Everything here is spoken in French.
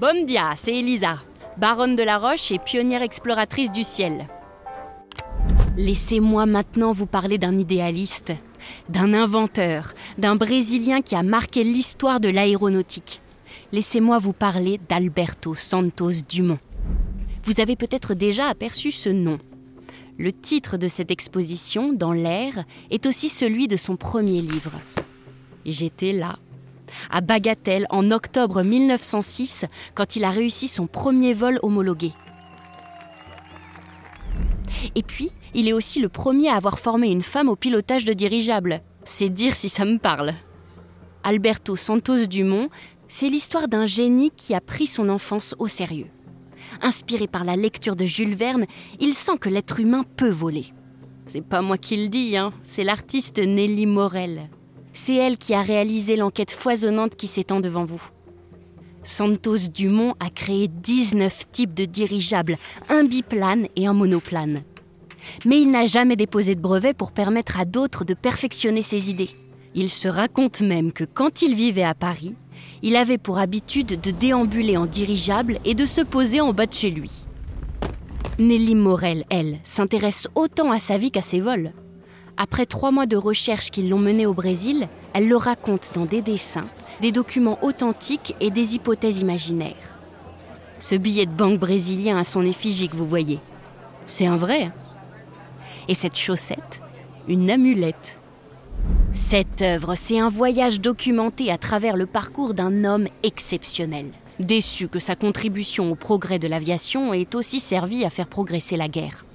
Bon dia, c'est Elisa, baronne de la Roche et pionnière exploratrice du ciel. Laissez-moi maintenant vous parler d'un idéaliste, d'un inventeur, d'un Brésilien qui a marqué l'histoire de l'aéronautique. Laissez-moi vous parler d'Alberto Santos Dumont. Vous avez peut-être déjà aperçu ce nom. Le titre de cette exposition, Dans l'air, est aussi celui de son premier livre. J'étais là, à Bagatelle, en octobre 1906, quand il a réussi son premier vol homologué. Et puis, il est aussi le premier à avoir formé une femme au pilotage de dirigeable. C'est dire si ça me parle. Alberto Santos Dumont, c'est l'histoire d'un génie qui a pris son enfance au sérieux. Inspiré par la lecture de Jules Verne, il sent que l'être humain peut voler. C'est pas moi qui le dis, hein, c'est l'artiste Nelly Morel. C'est elle qui a réalisé l'enquête foisonnante qui s'étend devant vous. Santos Dumont a créé 19 types de dirigeables, un biplane et un monoplane. Mais il n'a jamais déposé de brevet pour permettre à d'autres de perfectionner ses idées. Il se raconte même que quand il vivait à Paris, il avait pour habitude de déambuler en dirigeable et de se poser en bas de chez lui. Nelly Morel, elle, s'intéresse autant à sa vie qu'à ses vols. Après trois mois de recherche qui l'ont mené au Brésil, elle le raconte dans des dessins, des documents authentiques et des hypothèses imaginaires. Ce billet de banque brésilien a son effigie que vous voyez. C'est un vrai. Et cette chaussette, une amulette. Cette œuvre, c'est un voyage documenté à travers le parcours d'un homme exceptionnel, déçu que sa contribution au progrès de l'aviation ait aussi servi à faire progresser la guerre.